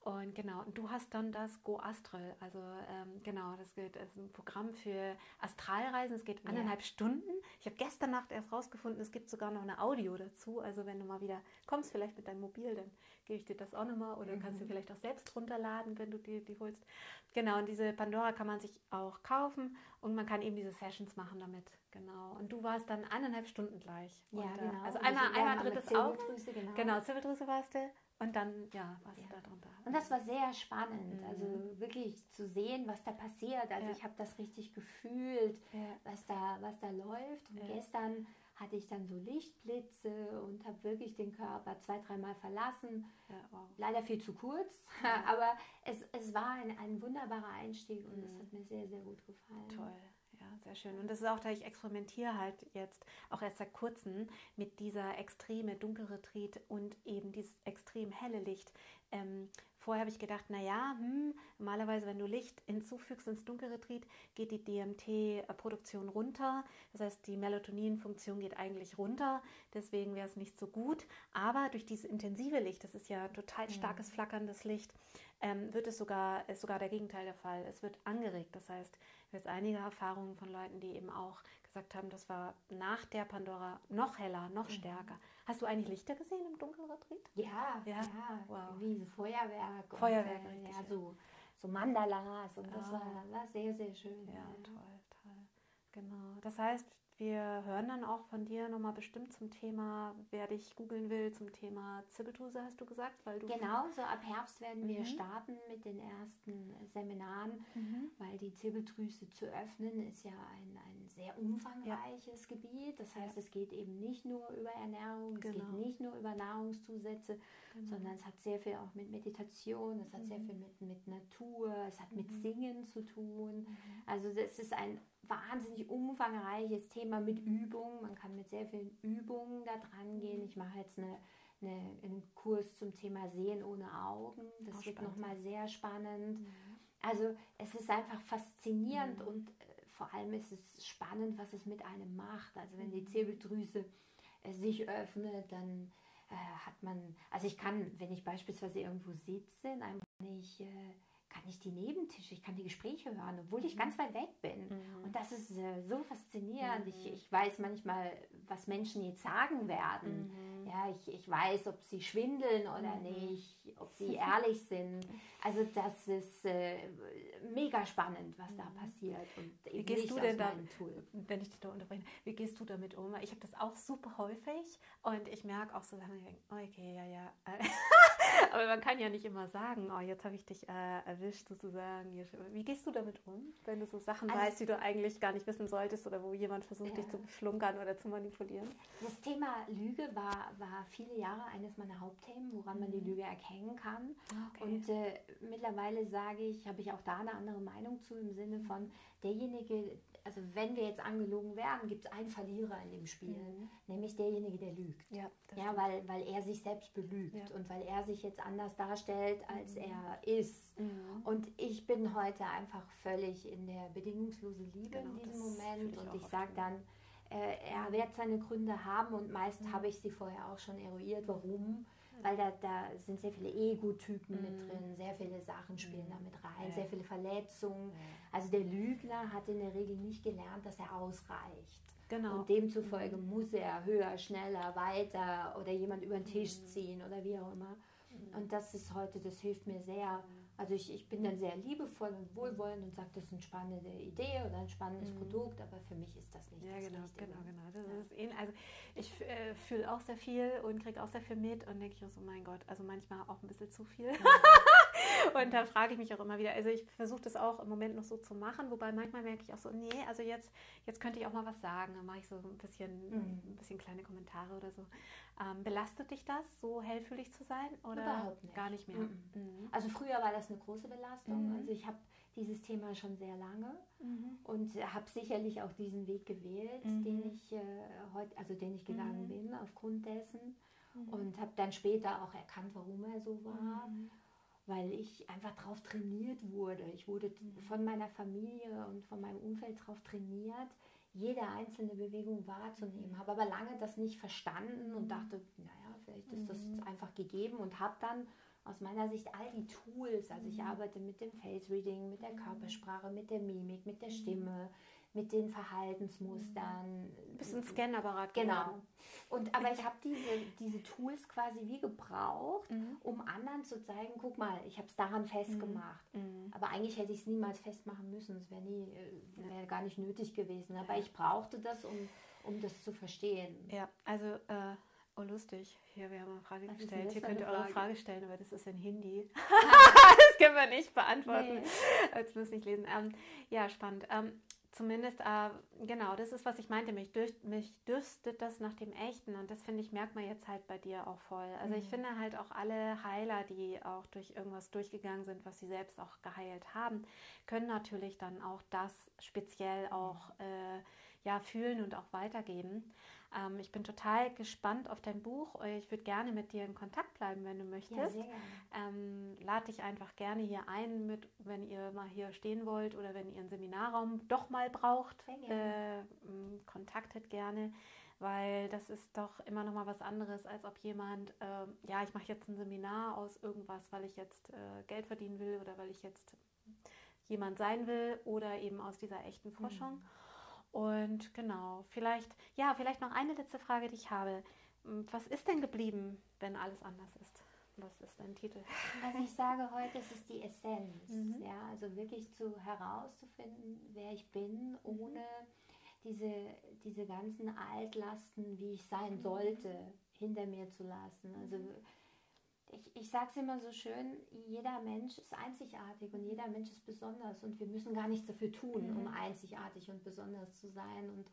und genau, und du hast dann das Go Astral, also ähm, genau, das ist ein Programm für Astralreisen. Es geht anderthalb ja. Stunden. Ich habe gestern Nacht erst rausgefunden, es gibt sogar noch eine Audio dazu. Also wenn du mal wieder kommst, vielleicht mit deinem Mobil, dann gebe ich dir das auch nochmal oder mhm. kannst du vielleicht auch selbst runterladen, wenn du die, die holst. Genau, und diese Pandora kann man sich auch kaufen und man kann eben diese Sessions machen damit. Genau. Und du warst dann eineinhalb Stunden gleich. Ja, und, äh, genau. Also einmal, einmal drittes Auge. Genau. genau, Zirbeldrüse warst du. Und dann, ja, was ja. da drunter. Und das war sehr spannend, mhm. also wirklich zu sehen, was da passiert. Also ja. ich habe das richtig gefühlt, ja. was, da, was da läuft. Und gestern hatte ich dann so Lichtblitze und habe wirklich den Körper zwei, dreimal verlassen. Wow. Leider viel zu kurz, aber es, es war ein, ein wunderbarer Einstieg und es mhm. hat mir sehr, sehr gut gefallen. Toll. Ja, sehr schön. Und das ist auch, da ich experimentiere halt jetzt auch erst seit kurzem mit dieser extreme Dunkelretreat und eben dieses extrem helle Licht. Ähm, vorher habe ich gedacht, naja, hm, normalerweise, wenn du Licht hinzufügst ins Dunkelretreat, geht die DMT-Produktion runter. Das heißt, die Melatonin-Funktion geht eigentlich runter. Deswegen wäre es nicht so gut. Aber durch dieses intensive Licht, das ist ja total starkes, flackerndes Licht, ähm, wird es sogar, ist sogar der Gegenteil der Fall. Es wird angeregt. Das heißt, jetzt einige Erfahrungen von Leuten, die eben auch gesagt haben, das war nach der Pandora noch heller, noch mhm. stärker. Hast du eigentlich Lichter gesehen im Dunkelretreat? Ja, ja, ja wow. wie so Feuerwerk. Feuerwerk, und, äh, ja, so, so Mandalas und das ah. war, war sehr, sehr schön. Ja, ja, toll, toll. Genau. Das heißt, wir hören dann auch von dir nochmal bestimmt zum Thema, wer dich googeln will, zum Thema Zirbeldrüse, hast du gesagt? Weil du genau, so ab Herbst werden mhm. wir starten mit den ersten Seminaren, mhm. weil die Zirbeldrüse zu öffnen ist ja ein, ein sehr umfangreiches ja. Gebiet. Das heißt, ja. es geht eben nicht nur über Ernährung, genau. es geht genau. nicht nur über Nahrungszusätze, genau. sondern es hat sehr viel auch mit Meditation, es hat mhm. sehr viel mit, mit Natur, es hat mit mhm. Singen zu tun. Mhm. Also das ist ein wahnsinnig umfangreiches Thema mit Übungen. Man kann mit sehr vielen Übungen da dran gehen. Ich mache jetzt eine, eine, einen Kurs zum Thema Sehen ohne Augen. Das Auch wird nochmal sehr spannend. Mhm. Also es ist einfach faszinierend mhm. und äh, vor allem ist es spannend, was es mit einem macht. Also wenn die mhm. Zirbeldrüse äh, sich öffnet, dann äh, hat man, also ich kann, wenn ich beispielsweise irgendwo sitze, in einem nicht äh, kann ich die Nebentische, ich kann die Gespräche hören, obwohl ich mhm. ganz weit weg bin. Mhm. Und das ist äh, so faszinierend. Mhm. Ich, ich weiß manchmal, was Menschen jetzt sagen werden. Mhm. Ja, ich, ich weiß, ob sie schwindeln oder mhm. nicht, ob sie ehrlich sind. Also das ist äh, mega spannend, was da mhm. passiert. Und wie gehst du denn da, wenn ich dich da unterbreche, wie gehst du damit um? Ich habe das auch super häufig und ich merke auch so, okay, ja, ja. Aber man kann ja nicht immer sagen, oh, jetzt habe ich dich äh, erwischt sozusagen. Wie gehst du damit um, wenn du so Sachen also, weißt, die du eigentlich gar nicht wissen solltest oder wo jemand versucht, ja. dich zu schlunkern oder zu manipulieren? Das Thema Lüge war, war viele Jahre eines meiner Hauptthemen, woran man die mhm. Lüge erkennen kann. Okay. Und äh, mittlerweile sage ich, habe ich auch da eine andere Meinung zu im Sinne von derjenige, also wenn wir jetzt angelogen werden, gibt es einen Verlierer in dem Spiel, mhm. nämlich derjenige, der lügt. Ja, ja weil, weil er sich selbst belügt ja. und weil er sich jetzt anders darstellt, als mhm. er ist. Mhm. Und ich bin heute einfach völlig in der bedingungslosen Liebe genau, in diesem Moment und ich sage dann, äh, er wird seine Gründe haben und meist mhm. habe ich sie vorher auch schon eruiert, warum weil da, da sind sehr viele Ego-Typen mm. mit mhm. drin, sehr viele Sachen spielen mm. da mit rein, ja. sehr viele Verletzungen. Ja. Also der Lügner hat in der Regel nicht gelernt, dass er ausreicht. Genau. Und demzufolge mm. muss er höher, schneller, weiter oder jemand über den Tisch mhm. ziehen oder wie auch immer. Mhm. Und das ist heute, das hilft mir sehr, Also ich, ich bin dann sehr liebevoll und wohlwollend und sage, das ist eine spannende Idee oder ein spannendes mhm. Produkt, aber für mich ist das nicht ja, das genau, Richtige. genau, genau. Das ja. ist eh, also ich äh, fühle auch sehr viel und kriege auch sehr viel mit und denke ich auch so, mein Gott, also manchmal auch ein bisschen zu viel. Mhm. und da frage ich mich auch immer wieder. Also ich versuche das auch im Moment noch so zu machen, wobei manchmal merke ich auch so, nee, also jetzt, jetzt könnte ich auch mal was sagen. Dann mache ich so ein bisschen, mhm. ein bisschen kleine Kommentare oder so. Ähm, belastet dich das, so hellfühlig zu sein? Oder Überhaupt nicht. gar nicht mehr? Mhm. Mhm. Also früher war das eine große Belastung. Mhm. Also ich habe dieses Thema schon sehr lange mhm. und habe sicherlich auch diesen Weg gewählt, mhm. den ich äh, heute, also den ich gegangen bin aufgrund dessen und habe dann später auch erkannt, warum er so war weil ich einfach darauf trainiert wurde. Ich wurde mhm. von meiner Familie und von meinem Umfeld darauf trainiert, jede einzelne Bewegung wahrzunehmen. Mhm. Habe aber lange das nicht verstanden und mhm. dachte, naja, vielleicht ist das einfach gegeben und habe dann aus meiner Sicht all die Tools, also ich arbeite mit dem Face Reading, mit der Körpersprache, mit der Mimik, mit der Stimme, mit den Verhaltensmustern. Ein bisschen Scanapparat. Genau. Und, aber ich habe diese, diese Tools quasi wie gebraucht, mhm. um anderen zu zeigen, guck mal, ich habe es daran festgemacht. Mhm. mhm. Aber eigentlich hätte ich es niemals festmachen müssen. Es wäre nie, äh, wäre gar nicht nötig gewesen. Aber ich brauchte das, um, um das zu verstehen. Ja, also äh, Oh, lustig. Hier, wir haben eine Frage Was gestellt. Hier könnt ihr eure Frage stellen, aber das ist in Hindi. das können wir nicht beantworten. Nee. Jetzt müssen nicht lesen. Ähm, ja, spannend. Ähm, Zumindest, äh, genau, das ist, was ich meinte. Mich, durch, mich dürstet das nach dem Echten. Und das, finde ich, merkt man jetzt halt bei dir auch voll. Also mhm. ich finde halt auch alle Heiler, die auch durch irgendwas durchgegangen sind, was sie selbst auch geheilt haben, können natürlich dann auch das speziell auch äh, ja, fühlen und auch weitergeben. Ähm, ich bin total gespannt auf dein Buch. Ich würde gerne mit dir in Kontakt bleiben, wenn du möchtest. Ja, ähm, lade dich einfach gerne hier ein, mit, wenn ihr mal hier stehen wollt oder wenn ihr einen Seminarraum doch mal braucht. Äh, kontaktet gerne weil das ist doch immer noch mal was anderes, als ob jemand, äh, ja, ich mache jetzt ein Seminar aus irgendwas, weil ich jetzt äh, Geld verdienen will oder weil ich jetzt jemand sein will oder eben aus dieser echten Forschung. Mhm. Und genau, vielleicht, ja, vielleicht noch eine letzte Frage, die ich habe. Hm, was ist denn geblieben, wenn alles anders ist? Was ist dein Titel? Also ich sage heute, es ist die Essenz. Mhm. Ja, also wirklich zu herauszufinden, wer ich bin, mhm. ohne diese, diese ganzen Altlasten, wie ich sein sollte, hinter mir zu lassen. Also mhm ich, ich sage es immer so schön, jeder Mensch ist einzigartig und jeder Mensch ist besonders und wir müssen gar nichts dafür tun, mhm. um einzigartig und besonders zu sein. Und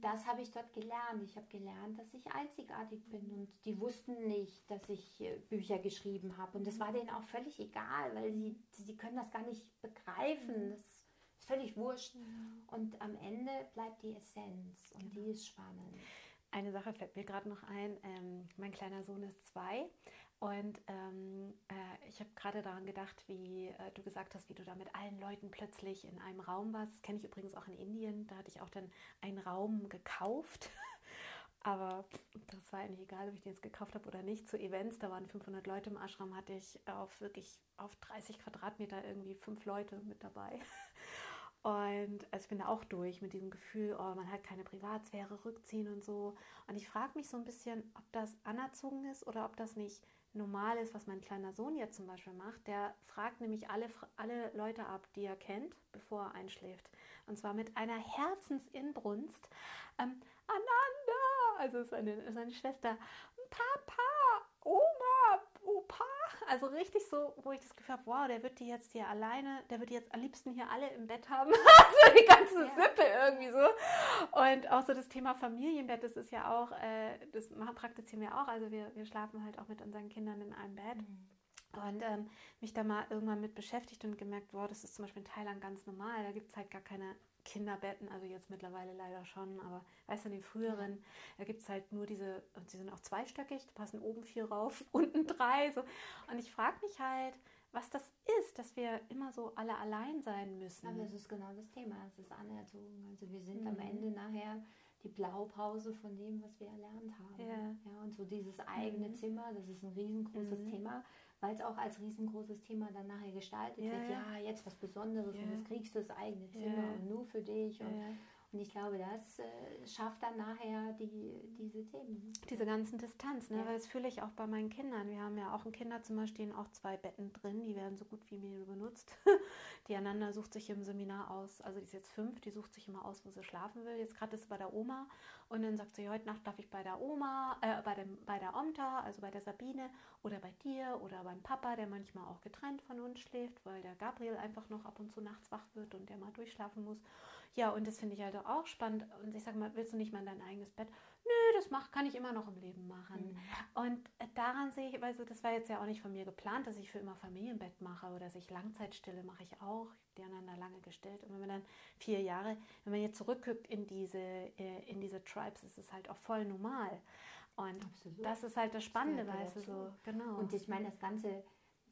das habe ich dort gelernt. Ich habe gelernt, dass ich einzigartig bin und die wussten nicht, dass ich äh, Bücher geschrieben habe. Und das war denen auch völlig egal, weil sie, sie können das gar nicht begreifen. Mhm. Das ist völlig wurscht. Und am Ende bleibt die Essenz und genau. die ist spannend. Eine Sache fällt mir gerade noch ein. Ähm, mein kleiner Sohn ist zwei und ähm, äh, ich habe gerade daran gedacht, wie äh, du gesagt hast, wie du da mit allen Leuten plötzlich in einem Raum warst. Das kenne ich übrigens auch in Indien. Da hatte ich auch dann einen Raum gekauft. Aber das war eigentlich egal, ob ich den jetzt gekauft habe oder nicht. Zu Events, da waren 500 Leute im Ashram, hatte ich auf wirklich auf 30 Quadratmeter irgendwie fünf Leute mit dabei. Und also ich bin da auch durch mit diesem Gefühl, oh, man hat keine Privatsphäre, rückziehen und so. Und ich frage mich so ein bisschen, ob das anerzogen ist oder ob das nicht normal ist, was mein kleiner Sohn jetzt zum Beispiel macht. Der fragt nämlich alle, alle Leute ab, die er kennt, bevor er einschläft. Und zwar mit einer Herzensinbrunst. Ähm, Ananda, also seine, seine Schwester, Papa, Oma, Opa. Also richtig so, wo ich das Gefühl habe, wow, der wird die jetzt hier alleine, der wird die jetzt am liebsten hier alle im Bett haben. also die ganze ja. Sippe irgendwie so. Und auch so das Thema Familienbett, das ist ja auch, äh, das praktizieren wir auch. Also wir, wir schlafen halt auch mit unseren Kindern in einem Bett. Mhm. Und ähm, mich da mal irgendwann mit beschäftigt und gemerkt, wow, das ist zum Beispiel in Thailand ganz normal. Da gibt es halt gar keine Kinderbetten, also jetzt mittlerweile leider schon, aber weißt du, in den früheren, da gibt es halt nur diese, und sie sind auch zweistöckig, da passen oben vier rauf, unten drei. So. Und ich frage mich halt, was das ist, dass wir immer so alle allein sein müssen. Aber das ist genau das Thema, es ist Anerzogen. Also wir sind mhm. am Ende nachher die Blaupause von dem, was wir erlernt haben. Ja. ja und so dieses eigene mhm. Zimmer, das ist ein riesengroßes mhm. Thema weil es auch als riesengroßes Thema dann nachher gestaltet ja, wird. Ja, jetzt was Besonderes und jetzt kriegst du das eigene Zimmer und nur für dich. Und, und ich glaube, das äh, schafft dann nachher die, diese Themen. Diese ganzen Distanz, ne? Ja. weil das fühle ich auch bei meinen Kindern. Wir haben ja auch ein Kinderzimmer, stehen auch zwei Betten drin, die werden so gut wie mir benutzt. die Ananda sucht sich im Seminar aus, also die ist jetzt fünf, die sucht sich immer aus, wo sie schlafen will. Jetzt gerade ist sie bei der Oma und dann sagt sie, heute Nacht darf ich bei der Oma, äh, bei, dem, bei der Omta, also bei der Sabine oder bei dir oder beim Papa, der manchmal auch getrennt von uns schläft, weil der Gabriel einfach noch ab und zu nachts wach wird und der mal durchschlafen muss. Ja, und das finde ich halt auch spannend. Und ich sage mal, willst du nicht mal in dein eigenes Bett? Nö, das mach, kann ich immer noch im Leben machen. Mhm. Und äh, daran sehe ich, also das war jetzt ja auch nicht von mir geplant, dass ich für immer Familienbett mache oder dass ich Langzeitstille mache ich auch. Ich habe die anderen lange gestellt. Und wenn man dann vier Jahre, wenn man jetzt zurückguckt in diese, äh, in diese Tribes, ist es halt auch voll normal. Und Absolut. das ist halt das Spannende, weißt du, so, genau. Und ich meine, das ganze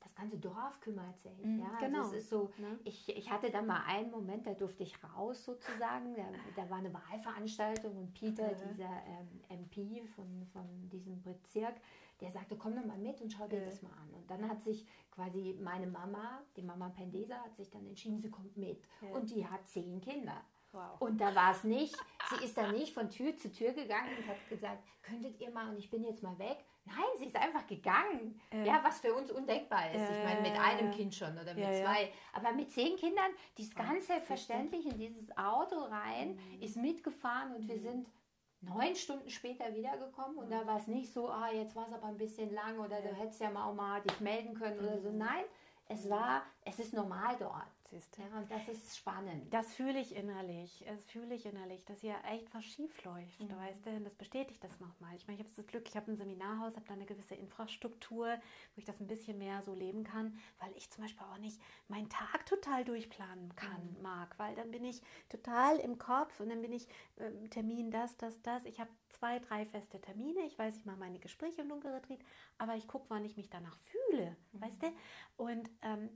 das ganze Dorf kümmert sich. Mhm, ja, also genau. Also es ist so, ne? ich, ich hatte dann mal einen Moment, da durfte ich raus sozusagen. Da, da war eine Wahlveranstaltung und Peter, mhm. dieser ähm, MP von, von diesem Bezirk, der sagte, komm doch mal mit und schau dir mhm. das mal an. Und dann hat sich quasi meine Mama, die Mama Pendesa, hat sich dann entschieden, sie kommt mit. Und die hat zehn Kinder. Wow. Und da war es nicht, sie ist dann nicht von Tür zu Tür gegangen und hat gesagt, könntet ihr mal und ich bin jetzt mal weg. Nein, sie ist einfach gegangen. Ähm, ja, was für uns undenkbar ist. Äh, ich meine, mit einem Kind schon oder mit ja, zwei. Aber mit zehn Kindern, das ganz selbstverständlich in dieses Auto rein, mhm. ist mitgefahren und wir mhm. sind neun Stunden später wiedergekommen und da war es nicht so, ah, jetzt war es aber ein bisschen lang oder ja. du hättest ja mal auch mal dich melden können oder so. Mhm. Nein, es war, es ist normal dort siehst. Ja, und das ist spannend. Das fühle ich innerlich. Das fühle ich innerlich, dass hier echt was schief läuft. Mhm. Weißt du, das bestätigt das nochmal. Ich meine, ich habe das Glück, ich habe ein Seminarhaus, habe da eine gewisse Infrastruktur, wo ich das ein bisschen mehr so leben kann, weil ich zum Beispiel auch nicht meinen Tag total durchplanen kann, mhm. mag, weil dann bin ich total im Kopf und dann bin ich äh, Termin das, das, das. Ich habe zwei, drei feste Termine. Ich weiß, ich mache meine Gespräche im Dunkelretreat, aber ich gucke, wann ich mich danach fühle, mhm. weißt du? Und ähm,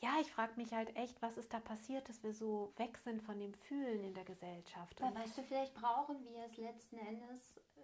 ja, ich frage mich halt echt, was ist da passiert, dass wir so weg sind von dem Fühlen in der Gesellschaft. Ja, weißt du, vielleicht brauchen wir es letzten Endes. Äh,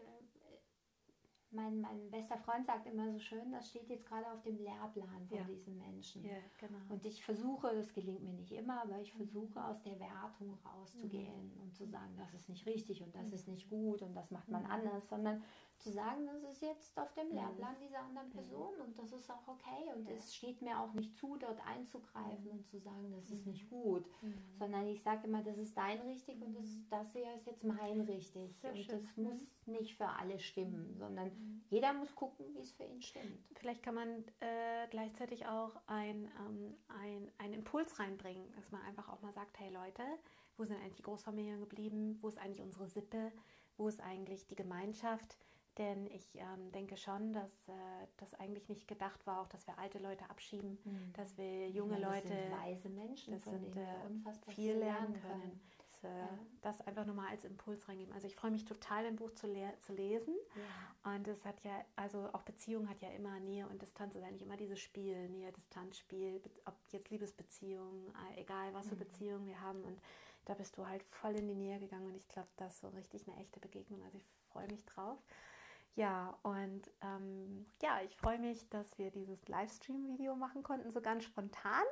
mein, mein bester Freund sagt immer so schön, das steht jetzt gerade auf dem Lehrplan von ja. diesen Menschen. Ja, genau. Und ich versuche, das gelingt mir nicht immer, aber ich versuche aus der Wertung rauszugehen mhm. und zu sagen, das ist nicht richtig und das mhm. ist nicht gut und das macht man mhm. anders, sondern zu sagen, das ist jetzt auf dem mhm. Lehrplan dieser anderen Person und das ist auch okay. Und es steht mir auch nicht zu, dort einzugreifen und zu sagen, das ist nicht mhm. gut, mhm. sondern ich sage immer, das ist dein richtig und das, das hier ist jetzt mein richtig. Sehr und schön. das muss nicht für alle stimmen, sondern jeder muss gucken, wie es für ihn stimmt. Vielleicht kann man äh, gleichzeitig auch ein, ähm, ein, einen Impuls reinbringen, dass man einfach auch mal sagt, hey Leute, wo sind eigentlich die Großfamilien geblieben, wo ist eigentlich unsere Sippe, wo ist eigentlich die Gemeinschaft, denn ich ähm, denke schon, dass äh, das eigentlich nicht gedacht war, auch dass wir alte Leute abschieben, mhm. dass wir junge ja, das Leute, sind weise Menschen, das sind äh, viel lernen können. können. Das, äh, ja. das, einfach nochmal als Impuls reingeben. Also ich freue mich total, ein Buch zu, le zu lesen. Ja. Und es hat ja, also auch Beziehung hat ja immer Nähe und Distanz, ist eigentlich immer dieses Spiel, Nähe-Distanz-Spiel, ob jetzt Liebesbeziehungen, äh, egal was für mhm. Beziehungen wir haben. Und da bist du halt voll in die Nähe gegangen und ich glaube, das ist so richtig eine echte Begegnung. Also ich freue mich drauf. Ja, und ähm, ja, ich freue mich, dass wir dieses Livestream-Video machen konnten, so ganz spontan.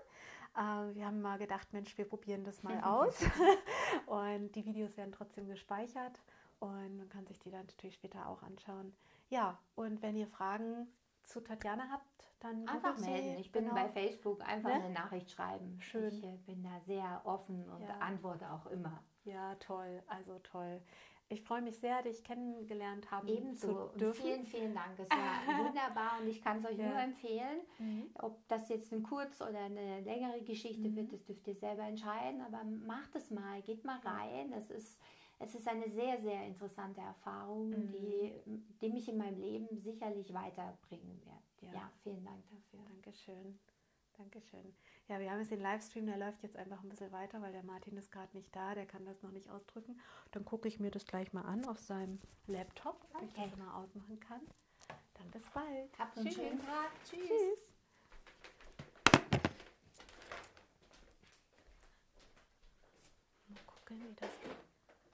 Äh, wir haben mal gedacht, Mensch, wir probieren das mal aus. und die Videos werden trotzdem gespeichert und man kann sich die dann natürlich später auch anschauen. Ja, und wenn ihr Fragen zu Tatjana habt, dann einfach melden. Ich bin genau. bei Facebook einfach ne? eine Nachricht schreiben. Schön. Ich äh, bin da sehr offen und ja. antworte auch immer. Ja, toll, also toll. Ich freue mich sehr, dich kennengelernt haben Ebenso. zu dürfen. Und vielen, vielen Dank. Es war wunderbar und ich kann es euch ja. nur empfehlen. Mhm. Ob das jetzt ein kurz oder eine längere Geschichte mhm. wird, das dürft ihr selber entscheiden. Aber macht es mal, geht mal rein. Es ist, es ist eine sehr, sehr interessante Erfahrung, mhm. die, die mich in meinem Leben sicherlich weiterbringen wird. Ja, ja vielen Dank dafür. Dankeschön. Dankeschön. Ja, wir haben jetzt den Livestream, der läuft jetzt einfach ein bisschen weiter, weil der Martin ist gerade nicht da, der kann das noch nicht ausdrücken. Dann gucke ich mir das gleich mal an auf seinem Laptop, ob okay. ich das mal ausmachen kann. Dann bis bald. Habt einen schönen Tag. Tschüss. Tschüss. Mal gucken, wie das geht.